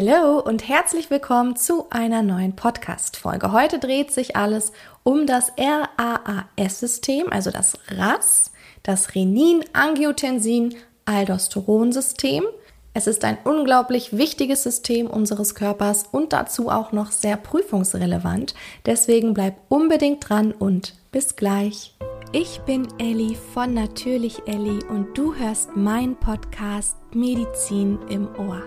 Hallo und herzlich willkommen zu einer neuen Podcast-Folge. Heute dreht sich alles um das RAAS-System, also das RAS, das Renin-Angiotensin-Aldosteron-System. Es ist ein unglaublich wichtiges System unseres Körpers und dazu auch noch sehr prüfungsrelevant. Deswegen bleib unbedingt dran und bis gleich. Ich bin Elli von Natürlich Elli und du hörst meinen Podcast Medizin im Ohr.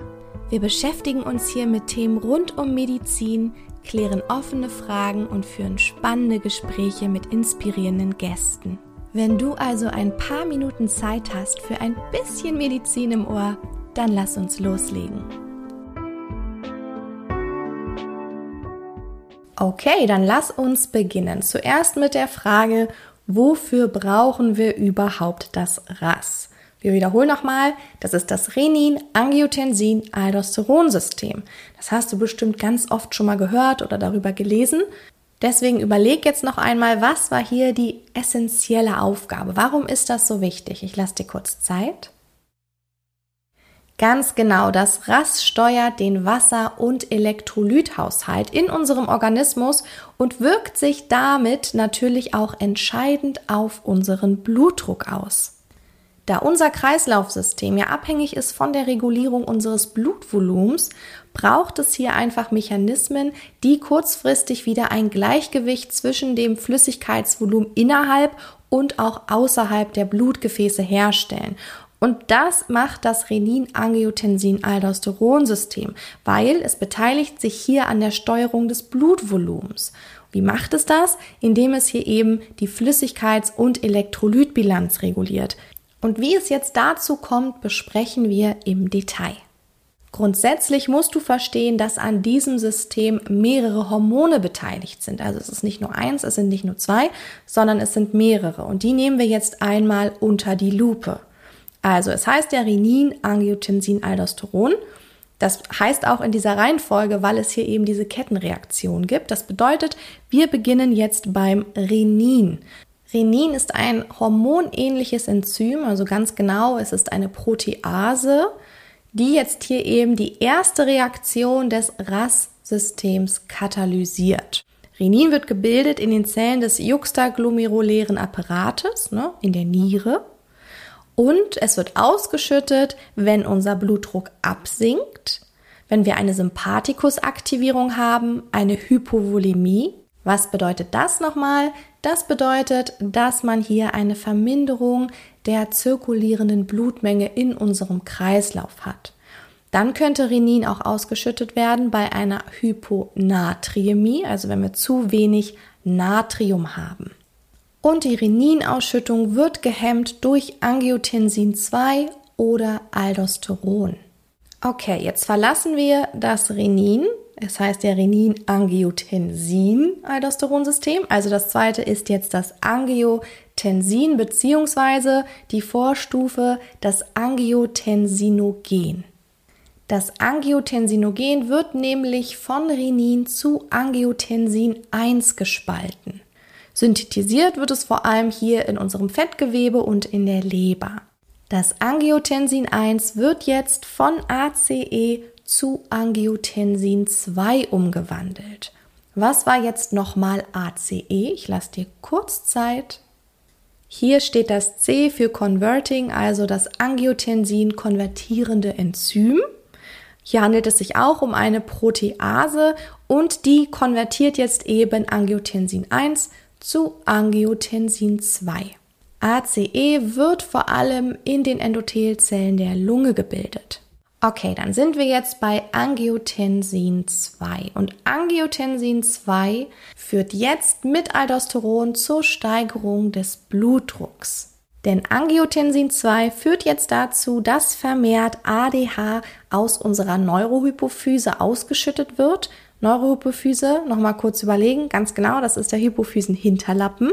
Wir beschäftigen uns hier mit Themen rund um Medizin, klären offene Fragen und führen spannende Gespräche mit inspirierenden Gästen. Wenn du also ein paar Minuten Zeit hast für ein bisschen Medizin im Ohr, dann lass uns loslegen. Okay, dann lass uns beginnen. Zuerst mit der Frage, wofür brauchen wir überhaupt das RAS? Wir wiederholen nochmal, das ist das Renin-Angiotensin-Aldosteron-System. Das hast du bestimmt ganz oft schon mal gehört oder darüber gelesen. Deswegen überleg jetzt noch einmal, was war hier die essentielle Aufgabe? Warum ist das so wichtig? Ich lasse dir kurz Zeit. Ganz genau, das RAS steuert den Wasser- und Elektrolythaushalt in unserem Organismus und wirkt sich damit natürlich auch entscheidend auf unseren Blutdruck aus. Da unser Kreislaufsystem ja abhängig ist von der Regulierung unseres Blutvolumens, braucht es hier einfach Mechanismen, die kurzfristig wieder ein Gleichgewicht zwischen dem Flüssigkeitsvolumen innerhalb und auch außerhalb der Blutgefäße herstellen. Und das macht das Renin-Angiotensin-Aldosteron-System, weil es beteiligt sich hier an der Steuerung des Blutvolumens. Wie macht es das? Indem es hier eben die Flüssigkeits- und Elektrolytbilanz reguliert. Und wie es jetzt dazu kommt, besprechen wir im Detail. Grundsätzlich musst du verstehen, dass an diesem System mehrere Hormone beteiligt sind. Also es ist nicht nur eins, es sind nicht nur zwei, sondern es sind mehrere. Und die nehmen wir jetzt einmal unter die Lupe. Also es heißt ja Renin, Angiotensin, Aldosteron. Das heißt auch in dieser Reihenfolge, weil es hier eben diese Kettenreaktion gibt. Das bedeutet, wir beginnen jetzt beim Renin. Renin ist ein hormonähnliches Enzym, also ganz genau, es ist eine Protease, die jetzt hier eben die erste Reaktion des RAS-Systems katalysiert. Renin wird gebildet in den Zellen des juxtaglomerulären Apparates, ne, in der Niere. Und es wird ausgeschüttet, wenn unser Blutdruck absinkt, wenn wir eine Sympathikusaktivierung haben, eine Hypovolemie. Was bedeutet das nochmal? Das bedeutet, dass man hier eine Verminderung der zirkulierenden Blutmenge in unserem Kreislauf hat. Dann könnte Renin auch ausgeschüttet werden bei einer Hyponatriämie, also wenn wir zu wenig Natrium haben. Und die Reninausschüttung wird gehemmt durch Angiotensin 2 oder Aldosteron. Okay, jetzt verlassen wir das Renin es heißt ja Renin-Angiotensin-Aldosteronsystem. Also das zweite ist jetzt das Angiotensin beziehungsweise die Vorstufe das Angiotensinogen. Das Angiotensinogen wird nämlich von Renin zu Angiotensin 1 gespalten. Synthetisiert wird es vor allem hier in unserem Fettgewebe und in der Leber. Das Angiotensin 1 wird jetzt von ACE zu Angiotensin 2 umgewandelt. Was war jetzt nochmal ACE? Ich lasse dir kurz Zeit. Hier steht das C für Converting, also das Angiotensin konvertierende Enzym. Hier handelt es sich auch um eine Protease und die konvertiert jetzt eben Angiotensin 1 zu Angiotensin 2. ACE wird vor allem in den Endothelzellen der Lunge gebildet. Okay, dann sind wir jetzt bei Angiotensin 2. Und Angiotensin 2 führt jetzt mit Aldosteron zur Steigerung des Blutdrucks. Denn Angiotensin 2 führt jetzt dazu, dass vermehrt ADH aus unserer Neurohypophyse ausgeschüttet wird. Neurohypophyse, nochmal kurz überlegen, ganz genau, das ist der Hypophysenhinterlappen.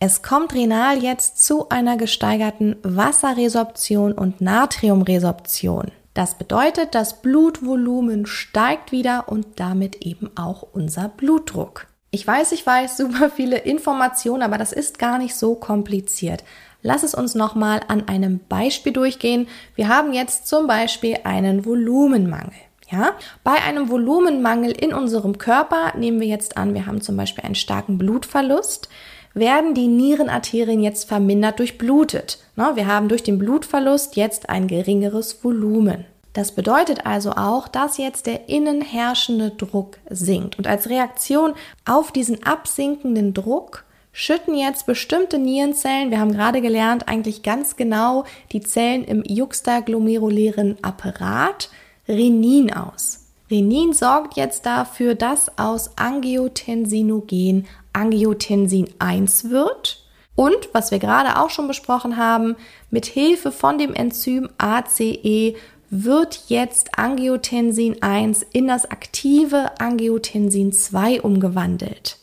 Es kommt renal jetzt zu einer gesteigerten Wasserresorption und Natriumresorption. Das bedeutet, das Blutvolumen steigt wieder und damit eben auch unser Blutdruck. Ich weiß, ich weiß, super viele Informationen, aber das ist gar nicht so kompliziert. Lass es uns nochmal an einem Beispiel durchgehen. Wir haben jetzt zum Beispiel einen Volumenmangel. Ja? Bei einem Volumenmangel in unserem Körper, nehmen wir jetzt an, wir haben zum Beispiel einen starken Blutverlust, werden die Nierenarterien jetzt vermindert durchblutet. Wir haben durch den Blutverlust jetzt ein geringeres Volumen. Das bedeutet also auch, dass jetzt der innen herrschende Druck sinkt. Und als Reaktion auf diesen absinkenden Druck schütten jetzt bestimmte Nierenzellen, wir haben gerade gelernt, eigentlich ganz genau die Zellen im juxtaglomerulären Apparat, Renin aus. Renin sorgt jetzt dafür, dass aus Angiotensinogen Angiotensin 1 wird. Und was wir gerade auch schon besprochen haben, mit Hilfe von dem Enzym ACE wird jetzt Angiotensin 1 in das aktive Angiotensin 2 umgewandelt.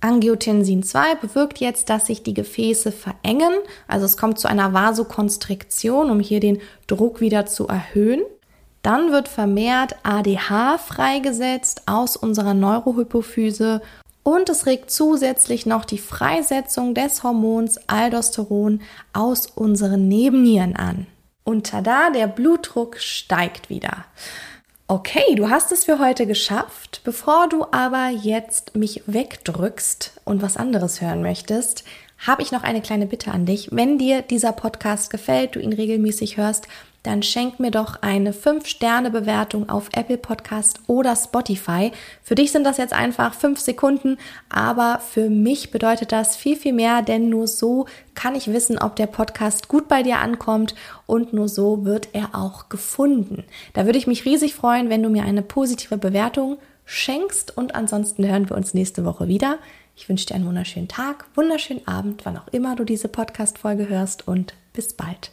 Angiotensin 2 bewirkt jetzt, dass sich die Gefäße verengen, also es kommt zu einer Vasokonstriktion, um hier den Druck wieder zu erhöhen. Dann wird vermehrt ADH freigesetzt aus unserer Neurohypophyse und es regt zusätzlich noch die Freisetzung des Hormons Aldosteron aus unseren Nebennieren an. Und tada, der Blutdruck steigt wieder. Okay, du hast es für heute geschafft. Bevor du aber jetzt mich wegdrückst und was anderes hören möchtest, habe ich noch eine kleine Bitte an dich. Wenn dir dieser Podcast gefällt, du ihn regelmäßig hörst, dann schenk mir doch eine 5-Sterne-Bewertung auf Apple Podcast oder Spotify. Für dich sind das jetzt einfach 5 Sekunden, aber für mich bedeutet das viel, viel mehr, denn nur so kann ich wissen, ob der Podcast gut bei dir ankommt und nur so wird er auch gefunden. Da würde ich mich riesig freuen, wenn du mir eine positive Bewertung schenkst und ansonsten hören wir uns nächste Woche wieder. Ich wünsche dir einen wunderschönen Tag, wunderschönen Abend, wann auch immer du diese Podcast-Folge hörst und bis bald.